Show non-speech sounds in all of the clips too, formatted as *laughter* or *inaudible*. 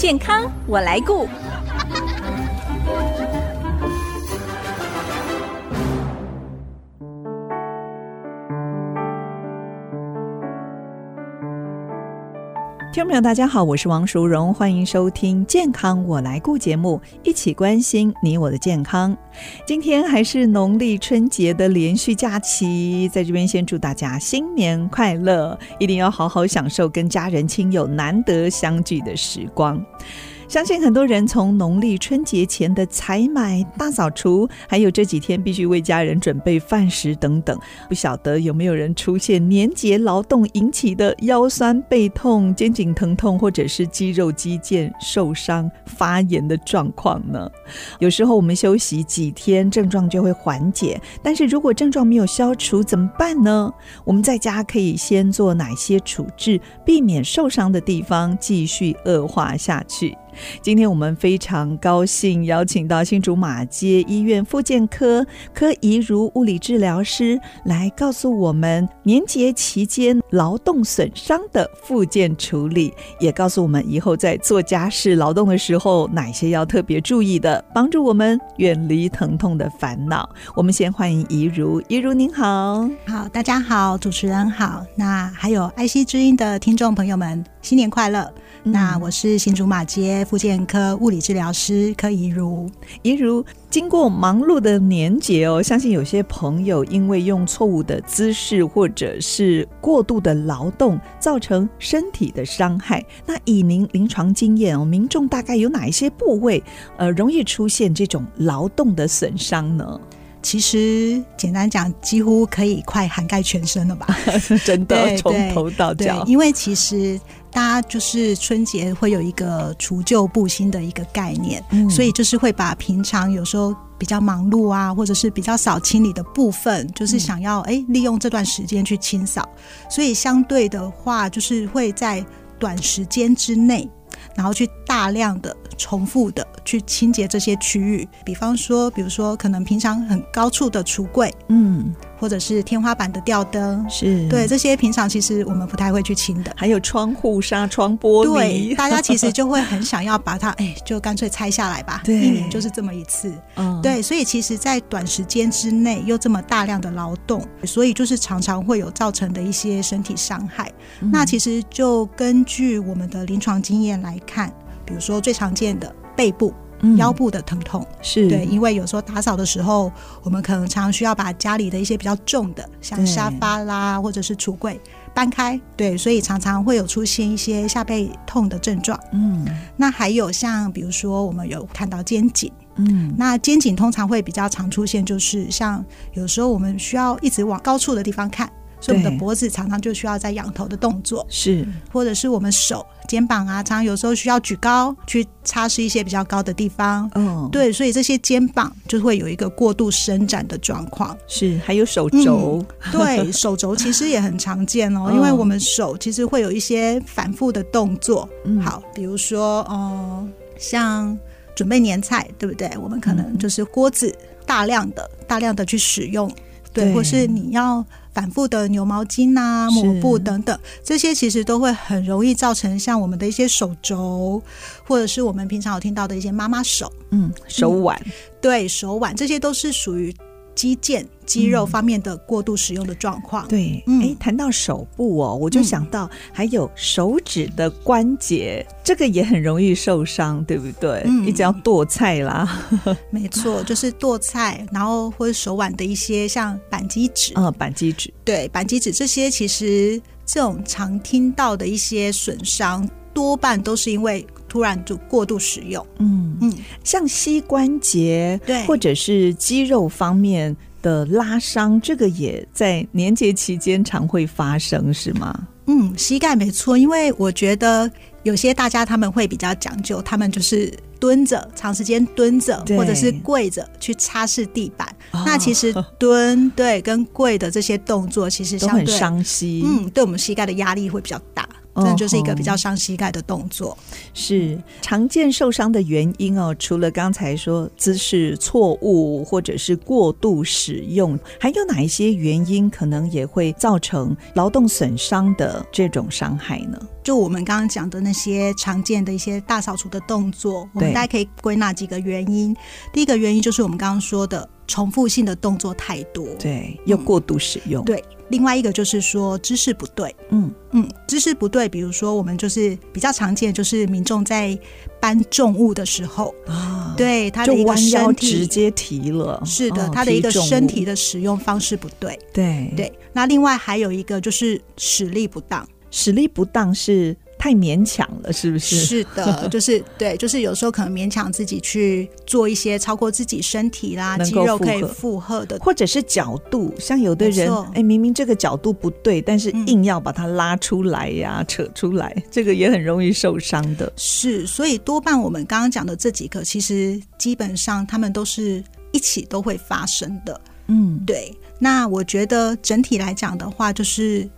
健康我来顾。听众朋友，大家好，我是王淑荣，欢迎收听《健康我来顾》节目，一起关心你我的健康。今天还是农历春节的连续假期，在这边先祝大家新年快乐，一定要好好享受跟家人亲友难得相聚的时光。相信很多人从农历春节前的采买、大扫除，还有这几天必须为家人准备饭食等等，不晓得有没有人出现年节劳动引起的腰酸背痛、肩颈疼痛，或者是肌肉肌腱受伤发炎的状况呢？有时候我们休息几天，症状就会缓解，但是如果症状没有消除，怎么办呢？我们在家可以先做哪些处置，避免受伤的地方继续恶化下去？今天我们非常高兴邀请到新竹马街医院复健科柯怡如物理治疗师来告诉我们年节期间劳动损伤的复健处理，也告诉我们以后在做家事劳动的时候哪些要特别注意的，帮助我们远离疼痛的烦恼。我们先欢迎怡如，怡如您好，好，大家好，主持人好，那还有爱惜之音的听众朋友们，新年快乐。那我是新竹马偕复健科物理治疗师柯怡如。怡如，经过忙碌的年节哦，相信有些朋友因为用错误的姿势或者是过度的劳动，造成身体的伤害。那以您临床经验哦，民众大概有哪一些部位呃容易出现这种劳动的损伤呢？其实简单讲，几乎可以快涵盖全身了吧？*laughs* 真的，从头到脚。因为其实。大家就是春节会有一个除旧布新的一个概念，嗯，所以就是会把平常有时候比较忙碌啊，或者是比较少清理的部分，就是想要哎利用这段时间去清扫，所以相对的话，就是会在短时间之内，然后去大量的重复的去清洁这些区域，比方说，比如说可能平常很高处的橱柜，嗯。或者是天花板的吊灯，是。对这些平常其实我们不太会去清的，还有窗户、纱窗、玻璃，对，大家其实就会很想要把它，*laughs* 哎，就干脆拆下来吧，对，一年就是这么一次，嗯，对，所以其实，在短时间之内又这么大量的劳动，所以就是常常会有造成的一些身体伤害。嗯。那其实就根据我们的临床经验来看，比如说最常见的背部。腰部的疼痛、嗯、是。对，因为有时候打扫的时候，我们可能常常需要把家里的一些比较重的，像沙发啦或者是橱柜搬开，对，所以常常会有出现一些下背痛的症状。嗯，那还有像比如说我们有看到肩颈，嗯，那肩颈通常会比较常出现，就是像有时候我们需要一直往高处的地方看。所以我们的脖子常常就需要在仰头的动作，是，或者是我们手、肩膀啊，常常有时候需要举高去擦拭一些比较高的地方。嗯，对，所以这些肩膀就会有一个过度伸展的状况。是，还有手肘，嗯、对，手肘其实也很常见哦，因为我们手其实会有一些反复的动作。嗯，好，比如说，嗯，像准备年菜，对不对？我们可能就是锅子大量的、大量的去使用，对或是你要。反复的牛毛巾啊、抹布等等，这些其实都会很容易造成像我们的一些手肘，或者是我们平常有听到的一些妈妈手，嗯，手腕，嗯、对，手腕，这些都是属于。肌腱、肌肉方面的过度使用的状况、嗯，对，哎、嗯，谈到手部哦，我就想到还有手指的关节，嗯、这个也很容易受伤，对不对？嗯，一直要剁菜啦，*laughs* 没错，就是剁菜，然后或者手腕的一些像扳机指，嗯，扳机指，对，扳机指这些，其实这种常听到的一些损伤，多半都是因为。突然就过度使用，嗯嗯，像膝关节，对，或者是肌肉方面的拉伤，这个也在年节期间常会发生，是吗？嗯，膝盖没错，因为我觉得有些大家他们会比较讲究，他们就是蹲着，长时间蹲着，或者是跪着去擦拭地板。哦。那其实 *laughs* 蹲对跟跪的这些动作，其实相对都很伤膝，嗯，对我们膝盖的压力会比较大。真的就是一个比较伤膝盖的动作。是常见受伤的原因哦，除了刚才说姿势错误或者是过度使用，还有哪一些原因可能也会造成劳动损伤的这种伤害呢？就我们刚刚讲的那些常见的一些大扫除的动作，我们大家可以归纳几个原因。第一个原因就是我们刚刚说的重复性的动作太多，对，又过度使用。嗯、对，另外一个就是说姿势不对，嗯。嗯，姿势不对，比如说我们就是比较常见，就是民众在搬重物的时候。啊，对，他的一个身体。直接提了，是的，他的一个身体的使用方式不对，对。对。那另外还有一个就是使力不当。使力不当是太勉强了，是不是？是的，*laughs* 就是对，就是有时候可能勉强自己去做一些超过自己身体啦、肌肉可以负荷的，或者是角度，像有的人，哎，明明这个角度不对，但是硬要把它拉出来呀、啊、嗯、扯出来，*laughs* 这个也很容易受伤的。是，所以多半我们刚刚讲的这几个，其实基本上他们都是一起都会发生的。嗯，对。那我觉得整体来讲的话，就是。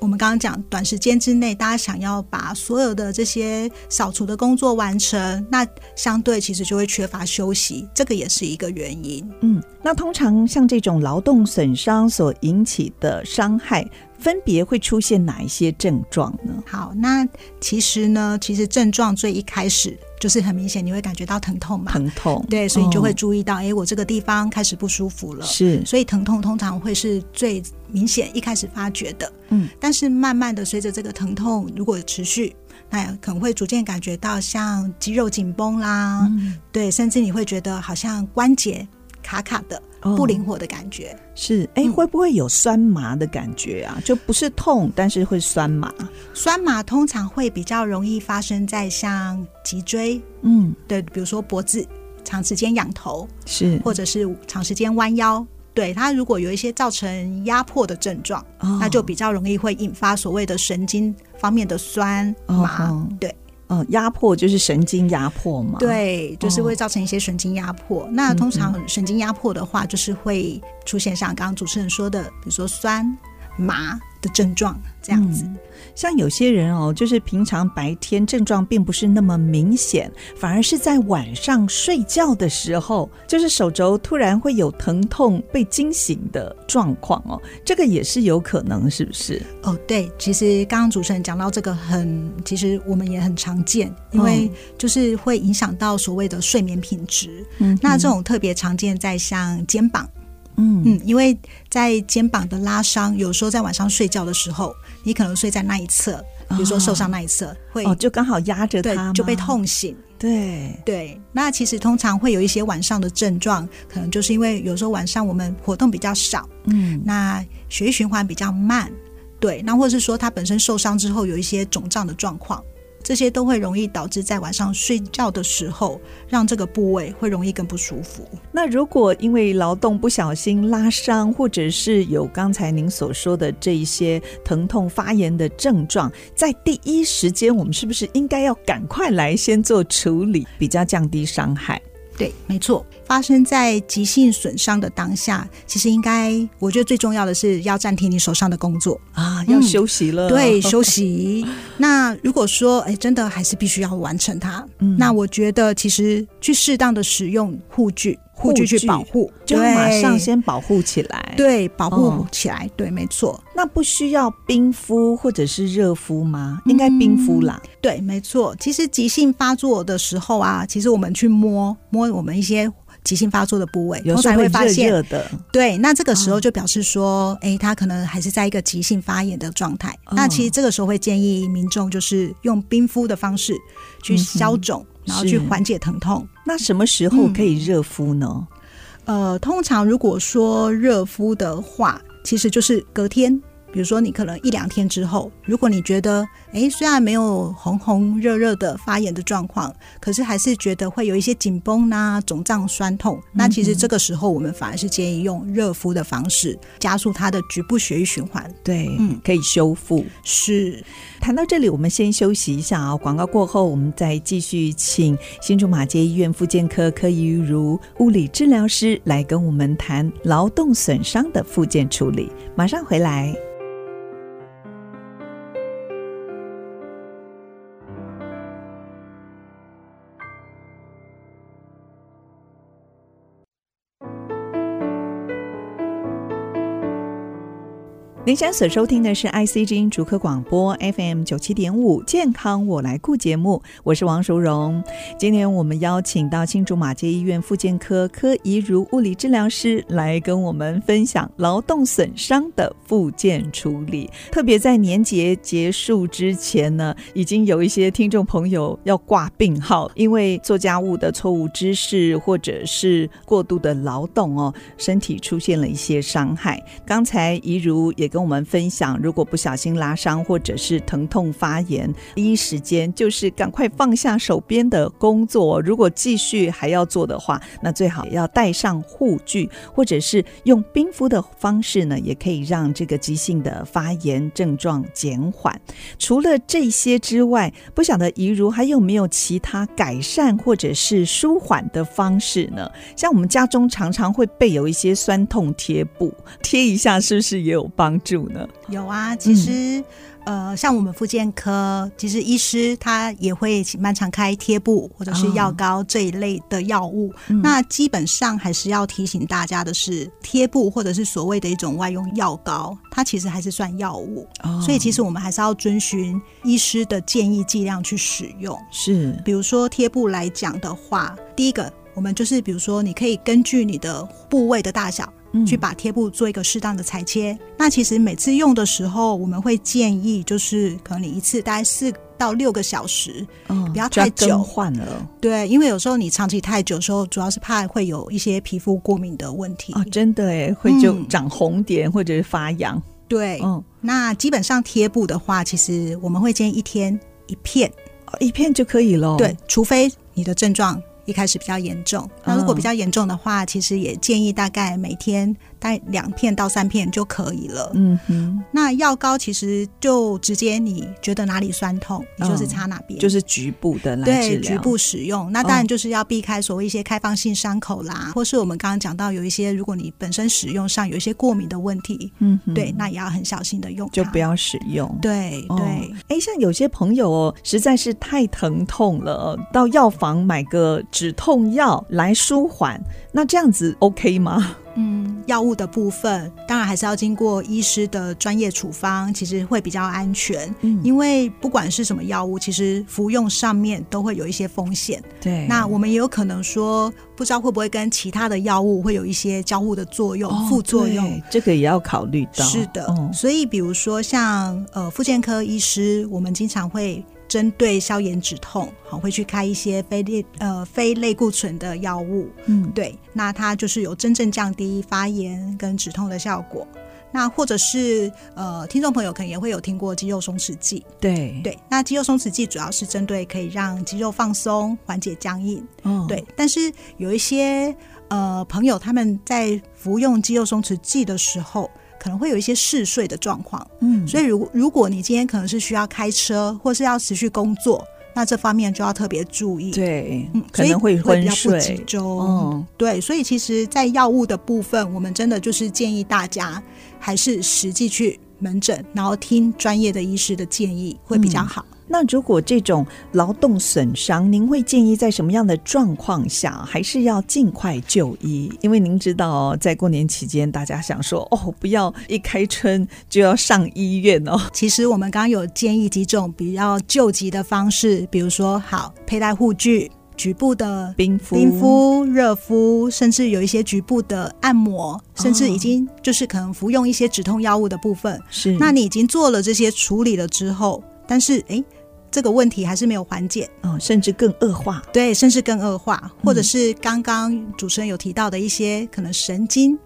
我们刚刚讲，短时间之内，大家想要把所有的这些扫除的工作完成，那相对其实就会缺乏休息，这个也是一个原因。嗯，那通常像这种劳动损伤所引起的伤害，分别会出现哪一些症状呢？好，那其实呢，其实症状最一开始。就是很明显，你会感觉到疼痛嘛？疼痛，对，所以你就会注意到，哎、哦，我这个地方开始不舒服了。是，所以疼痛通常会是最明显一开始发觉的。嗯，但是慢慢的随着这个疼痛如果持续，那可能会逐渐感觉到像肌肉紧绷啦，嗯、对，甚至你会觉得好像关节卡卡的。不灵活的感觉、哦、是哎、欸，会不会有酸麻的感觉啊？嗯、就不是痛，但是会酸麻。酸麻通常会比较容易发生在像脊椎，嗯，对，比如说脖子长时间仰头是，或者是长时间弯腰，对，它如果有一些造成压迫的症状，哦、那就比较容易会引发所谓的神经方面的酸麻，哦、对。嗯，压迫就是神经压迫嘛？对，就是会造成一些神经压迫。哦、那通常神经压迫的话，就是会出现像刚刚主持人说的，比如说酸麻的症状这样子。嗯像有些人哦，就是平常白天症状并不是那么明显，反而是在晚上睡觉的时候，就是手肘突然会有疼痛、被惊醒的状况哦。这个也是有可能，是不是？哦，对，其实刚刚主持人讲到这个很，其实我们也很常见，因为就是会影响到所谓的睡眠品质。嗯，那这种特别常见在像肩膀。嗯嗯，因为在肩膀的拉伤，有时候在晚上睡觉的时候，你可能睡在那一侧，比如说受伤那一侧，会哦，就刚好压着它，对，就被痛醒。对对，那其实通常会有一些晚上的症状，可能就是因为有时候晚上我们活动比较少，嗯，那血液循环比较慢，对，那或者是说他本身受伤之后有一些肿胀的状况。这些都会容易导致在晚上睡觉的时候，让这个部位会容易更不舒服。那如果因为劳动不小心拉伤，或者是有刚才您所说的这一些疼痛发炎的症状，在第一时间，我们是不是应该要赶快来先做处理，比较降低伤害？对，没错。发生在急性损伤的当下，其实应该，我觉得最重要的是要暂停你手上的工作啊，要休息了。嗯、对，休息。那如果说，哎，真的还是必须要完成它，嗯、那我觉得其实去适当的使用护具。护具去保护，就马上先保护起来。对，保护起来，哦、对，没错。那不需要冰敷或者是热敷吗？应该冰敷啦。嗯、对，没错。其实急性发作的时候啊，其实我们去摸摸我们一些急性发作的部位，有时候会发现热的。对，那这个时候就表示说，哎、哦，他可能还是在一个急性发炎的状态。哦、那其实这个时候会建议民众就是用冰敷的方式去消肿。嗯然后去缓解疼痛。那什么时候可以热敷呢？嗯、呃，通常如果说热敷的话，其实就是隔天。比如说，你可能一两天之后，如果你觉得，哎，虽然没有红红热热的发炎的状况，可是还是觉得会有一些紧绷呐、啊、肿胀、酸痛，那其实这个时候我们反而是建议用热敷的方式，加速它的局部血液循环。对，嗯，可以修复。是。谈到这里，我们先休息一下啊，广告过后，我们再继续请新竹马街医院复健科柯怡如物理治疗师来跟我们谈劳动损伤的复健处理。马上回来。您现在所收听的是 IC 之音竹科广播 FM 九七点五健康我来顾节目，我是王淑荣。今天我们邀请到新竹马街医院复健科柯怡如物理治疗师来跟我们分享劳动损伤的复健处理。特别在年节结束之前呢，已经有一些听众朋友要挂病号，因为做家务的错误姿势或者是过度的劳动哦，身体出现了一些伤害。刚才怡如也跟跟我们分享，如果不小心拉伤或者是疼痛发炎，第一时间就是赶快放下手边的工作。如果继续还要做的话，那最好要带上护具，或者是用冰敷的方式呢，也可以让这个急性的发炎症状减缓。除了这些之外，不晓得怡如还有没有其他改善或者是舒缓的方式呢？像我们家中常常会备有一些酸痛贴布，贴一下是不是也有帮助？有啊，其实、嗯、呃，像我们复健科，其实医师他也会蛮常开贴布或者是药膏这一类的药物。哦、那基本上还是要提醒大家的是，贴布或者是所谓的一种外用药膏，它其实还是算药物。哦、所以其实我们还是要遵循医师的建议剂量去使用。是，比如说贴布来讲的话，第一个我们就是比如说，你可以根据你的部位的大小。去把贴布做一个适当的裁切。那其实每次用的时候，我们会建议就是可能你一次大概四到六个小时，嗯，不要太久。换了，对，因为有时候你长期太久的时候，主要是怕会有一些皮肤过敏的问题。哦，真的哎，会就长红点或者是发痒。嗯、对，嗯，那基本上贴布的话，其实我们会建议一天一片，哦、一片就可以了。对，除非你的症状。一开始比较严重，那如果比较严重的话，其实也建议大概每天带两片到三片就可以了。嗯哼，那药膏其实就直接你觉得哪里酸痛，你就是擦哪边，就是局部的来治疗。对，局部使用。那当然就是要避开所谓一些开放性伤口啦，或是我们刚刚讲到有一些，如果你本身使用上有一些过敏的问题，嗯，对，那也要很小心的用，就不要使用。对对，哎，像有些朋友哦，实在是太疼痛了，到药房买个。止痛药来舒缓，那这样子 OK 吗？嗯，药物的部分当然还是要经过医师的专业处方，其实会比较安全。嗯，因为不管是什么药物，其实服用上面都会有一些风险。对，那我们也有可能说，不知道会不会跟其他的药物会有一些交互的作用、哦、副作用，这个也要考虑到。是的，哦、所以比如说像呃，复健科医师，我们经常会。针对消炎止痛，好，会去开一些非类呃非类固醇的药物，嗯，对，那它就是有真正降低发炎跟止痛的效果。那或者是呃，听众朋友可能也会有听过肌肉松弛剂，对对，那肌肉松弛剂主要是针对可以让肌肉放松、缓解僵硬，嗯，对。但是有一些呃朋友他们在服用肌肉松弛剂的时候。可能会有一些嗜睡的状况，嗯，所以如如果你今天可能是需要开车或是要持续工作，那这方面就要特别注意，对，嗯，可能会昏睡，会比较不集中，嗯，对，所以其实，在药物的部分，我们真的就是建议大家还是实际去门诊，然后听专业的医师的建议会比较好。嗯那如果这种劳动损伤，您会建议在什么样的状况下，还是要尽快就医？因为您知道哦，在过年期间，大家想说哦，不要一开春就要上医院哦。*laughs* 其实我们刚刚有建议几种比较救急的方式，比如说好佩戴护具、局部的冰敷、冰敷、热敷，甚至有一些局部的按摩，甚至已经就是可能服用一些止痛药物的部分。是，那你已经做了这些处理了之后，但是哎。这个问题还是没有缓解，嗯，甚至更恶化。对，甚至更恶化，或者是刚刚主持人有提到的一些可能神经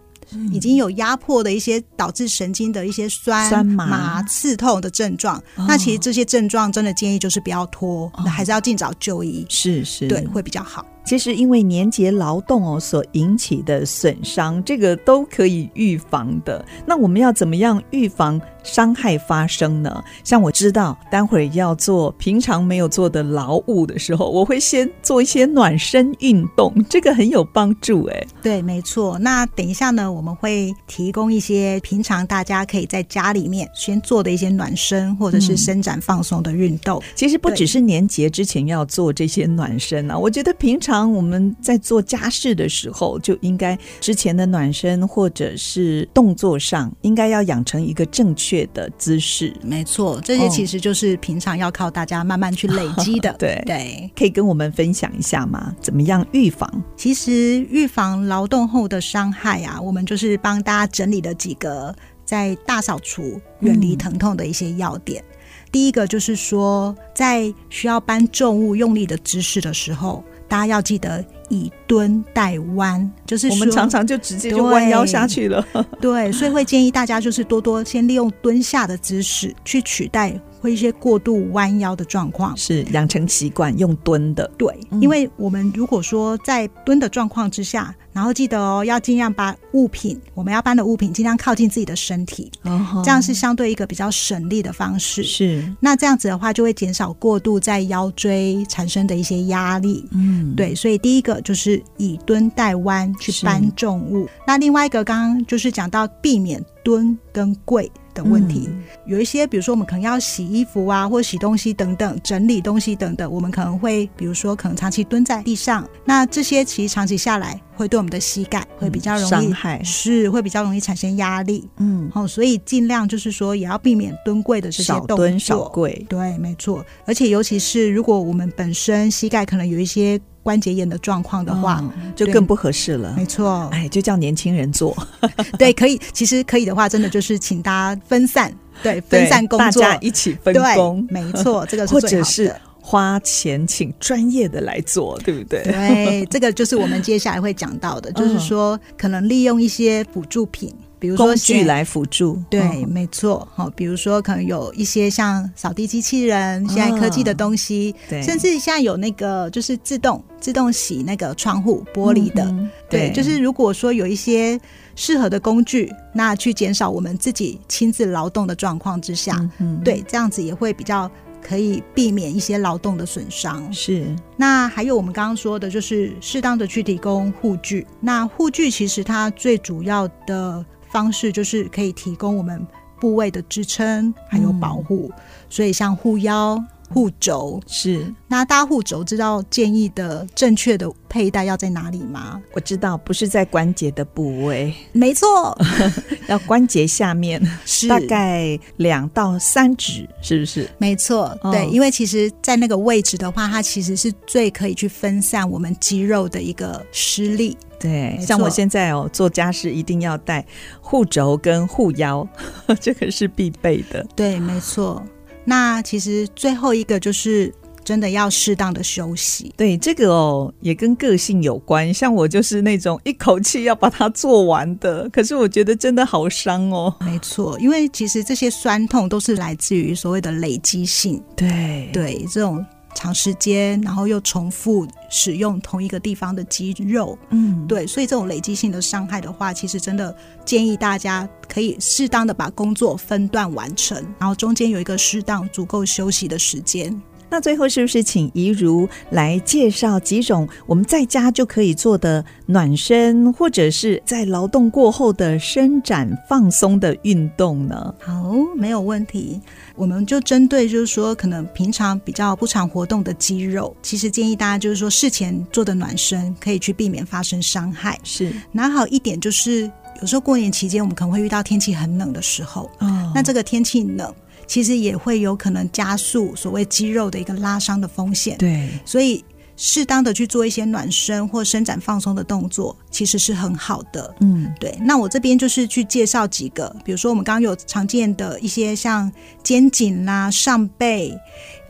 已经有压迫的一些导致神经的一些酸、酸麻、麻、刺痛的症状。哦、那其实这些症状真的建议就是不要拖，哦、还是要尽早就医。是是，对，会比较好。其实，因为年节劳动哦所引起的损伤，这个都可以预防的。那我们要怎么样预防伤害发生呢？像我知道，待会儿要做平常没有做的劳务的时候，我会先做一些暖身运动，这个很有帮助哎。对，没错。那等一下呢，我们会提供一些平常大家可以在家里面先做的一些暖身或者是伸展放松的运动。嗯，其实不只是年节之前要做这些暖身啊，我觉得平常。常我们在做家事的时候，就应该之前的暖身或者是动作上，应该要养成一个正确的姿势。没错，这些其实就是平常要靠大家慢慢去累积的。*laughs* 对对，可以跟我们分享一下吗？怎么样预防？其实预防劳动后的伤害啊，我们就是帮大家整理了几个在大扫除、远离疼痛的一些要点。嗯第一个就是说，在需要搬重物用力的姿势的时候，大家要记得以蹲代弯，就是我们常常就直接就弯腰下去了。*laughs* 对，所以会建议大家就是多多先利用蹲下的姿势去取代。会一些过度弯腰的状况，是养成习惯用蹲的。对，因为我们如果说在蹲的状况之下，然后记得哦，要尽量把物品我们要搬的物品尽量靠近自己的身体，哦，这样是相对一个比较省力的方式。是，那这样子的话就会减少过度在腰椎产生的一些压力。嗯，对，所以第一个就是以蹲代弯去搬重物。那另外一个刚刚就是讲到避免蹲跟跪的问题，嗯，有一些，比如说我们可能要洗衣服啊，或洗东西等等，整理东西等等，我们可能会，比如说可能长期蹲在地上，那这些其实长期下来会对我们的膝盖会比较容易伤害，是会比较容易产生压力。嗯，好，所以尽量就是说也要避免蹲跪的这些动作，少蹲少跪。对，没错。而且尤其是如果我们本身膝盖可能有一些。关节炎的状况的话，嗯，就更不合适了。没错，哎，就叫年轻人做。*laughs* *laughs* 对，可以。其实可以的话，真的就是请大家分散，对，分散工作，大家一起分工。没错，这个是最好的。或者是花钱请专业的来做，对不对？对，这个就是我们接下来会讲到的，*laughs* 就是说可能利用一些辅助品。比如说工具来辅助，对，哦、没错。好，比如说可能有一些像扫地机器人，现在科技的东西，哦、对，甚至现在有那个就是自动自动洗那个窗户玻璃的，嗯、对，对，就是如果说有一些适合的工具，那去减少我们自己亲自劳动的状况之下，嗯，对，这样子也会比较可以避免一些劳动的损伤。是，那还有我们刚刚说的，就是适当的去提供护具。那护具其实它最主要的。方式就是可以提供我们部位的支撑还有保护，嗯，所以像护腰、护肘是。那大家护肘知道建议的正确的佩戴要在哪里吗？我知道，不是在关节的部位，没错，*laughs* 要关节下面，是大概两到三指，是不是？没错，对，哦，因为其实，在那个位置的话，它其实是最可以去分散我们肌肉的一个施力。对，像我现在哦，做家事一定要带护肘跟护腰，*laughs* 这个是必备的。对，没错。那其实最后一个就是真的要适当的休息。对，这个哦也跟个性有关。像我就是那种一口气要把它做完的，可是我觉得真的好伤哦。没错，因为其实这些酸痛都是来自于所谓的累积性。对对，这种。长时间，然后又重复使用同一个地方的肌肉，嗯，对，所以这种累积性的伤害的话，其实真的建议大家可以适当的把工作分段完成，然后中间有一个适当足够休息的时间。那最后是不是请怡如来介绍几种我们在家就可以做的暖身，或者是在劳动过后的伸展放松的运动呢？好，没有问题。我们就针对就是说，可能平常比较不常活动的肌肉，其实建议大家就是说，事前做的暖身可以去避免发生伤害。是，拿好一点就是，有时候过年期间我们可能会遇到天气很冷的时候，哦，那这个天气冷。其实也会有可能加速所谓肌肉的一个拉伤的风险。对，所以适当的去做一些暖身或伸展放松的动作，其实是很好的。嗯，对。那我这边就是去介绍几个，比如说我们刚刚有常见的一些像肩颈啦、上背、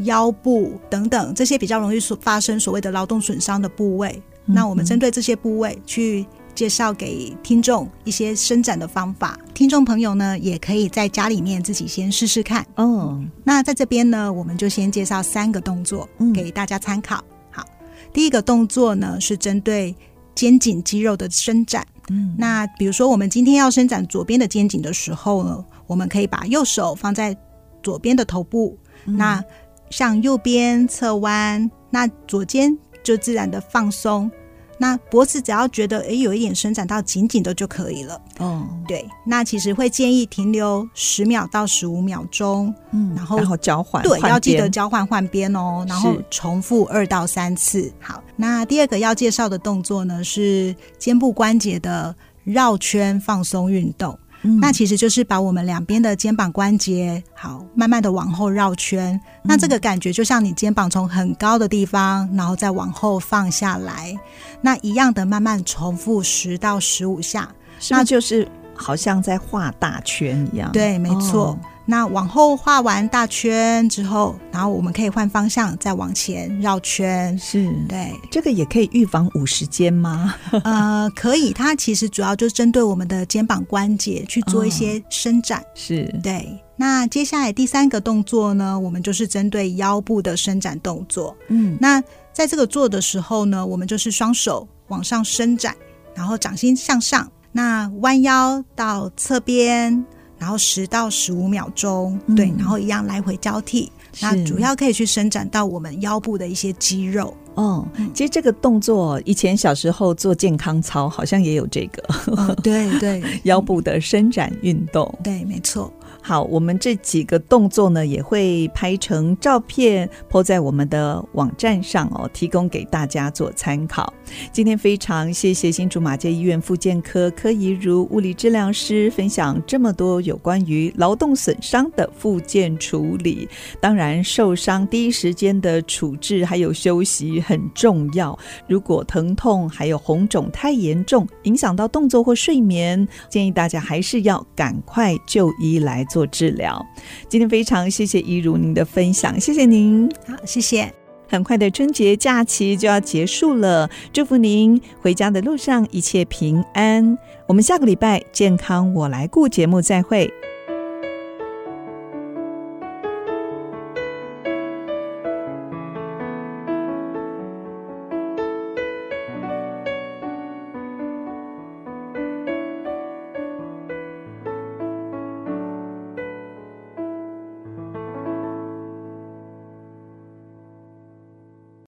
腰部等等这些比较容易所发生所谓的劳动损伤的部位。嗯，那我们针对这些部位去。介绍给听众一些伸展的方法，听众朋友呢也可以在家里面自己先试试看。哦，那在这边呢，我们就先介绍三个动作给大家参考。好，第一个动作呢是针对肩颈肌肉的伸展。嗯，那比如说我们今天要伸展左边的肩颈的时候呢，我们可以把右手放在左边的头部，那向右边侧弯，那左肩就自然的放松。那脖子只要觉得诶有一点伸展到紧紧的就可以了。哦，对，那其实会建议停留十秒到十五秒钟，嗯，然后然后交换，对，要记得交换换边哦，然后重复二到三次。好，那第二个要介绍的动作呢是肩部关节的绕圈放松运动。嗯、那其实就是把我们两边的肩膀关节，好，慢慢的往后绕圈。嗯、那这个感觉就像你肩膀从很高的地方，然后再往后放下来，那一样的慢慢重复十到十五下，那就是好像在画大圈一样。对，没错。哦那往后画完大圈之后，然后我们可以换方向，再往前绕圈。是，对，这个也可以预防五十肩吗？呃，*laughs* 可以。它其实主要就是针对我们的肩膀关节去做一些伸展。哦、是，对。那接下来第三个动作呢，我们就是针对腰部的伸展动作。嗯，那在这个做的时候呢，我们就是双手往上伸展，然后掌心向上，那弯腰到侧边。然后十到十五秒钟，嗯、对，然后一样来回交替。那主要可以去伸展到我们腰部的一些肌肉。哦，其实这个动作以前小时候做健康操好像也有这个。哦、对对，*laughs* 腰部的伸展运动。对，没错。好，我们这几个动作呢，也会拍成照片，po 在我们的网站上哦，提供给大家做参考。今天非常谢谢新竹马偕医院复健科柯怡如物理治疗师分享这么多有关于劳动损伤的复健处理。当然，受伤第一时间的处置还有休息很重要。如果疼痛还有红肿太严重，影响到动作或睡眠，建议大家还是要赶快就医来做治疗。今天非常谢谢一如您的分享，谢谢您。好，谢谢。很快的春节假期就要结束了，祝福您回家的路上一切平安。我们下个礼拜健康我来顾节目再会。